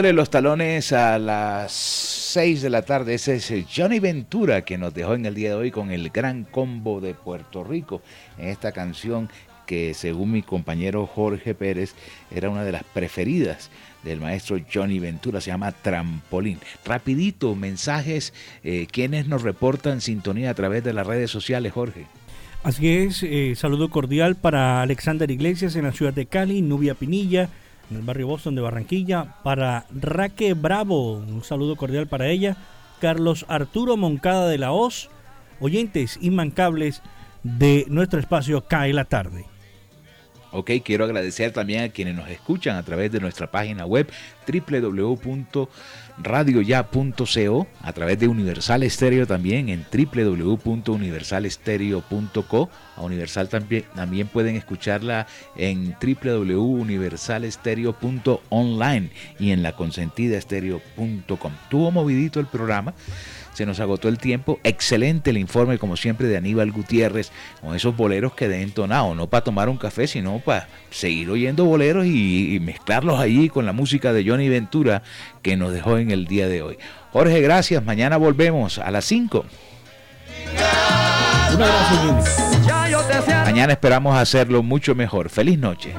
los talones a las 6 de la tarde. Ese es Johnny Ventura que nos dejó en el día de hoy con el gran combo de Puerto Rico en esta canción que según mi compañero Jorge Pérez era una de las preferidas del maestro Johnny Ventura, se llama Trampolín. Rapidito, mensajes, eh, quienes nos reportan sintonía a través de las redes sociales, Jorge. Así es, eh, saludo cordial para Alexander Iglesias en la ciudad de Cali, Nubia Pinilla, en el barrio Boston de Barranquilla, para Raque Bravo, un saludo cordial para ella, Carlos Arturo Moncada de la Hoz, oyentes inmancables de nuestro espacio Cae la tarde. Ok, quiero agradecer también a quienes nos escuchan a través de nuestra página web www.radioya.co, a través de Universal Estéreo también en www.universalestereo.co. A Universal también, también pueden escucharla en www.universalestereo.online y en la consentidaestereo.com. Tuvo movidito el programa se nos agotó el tiempo. Excelente el informe, como siempre, de Aníbal Gutiérrez, con esos boleros que de entonado, no para tomar un café, sino para seguir oyendo boleros y, mezclarlos allí con la música de Johnny Ventura que nos dejó en el día de hoy. Jorge, gracias. Mañana volvemos a las 5. Mañana esperamos hacerlo mucho mejor. Feliz noche.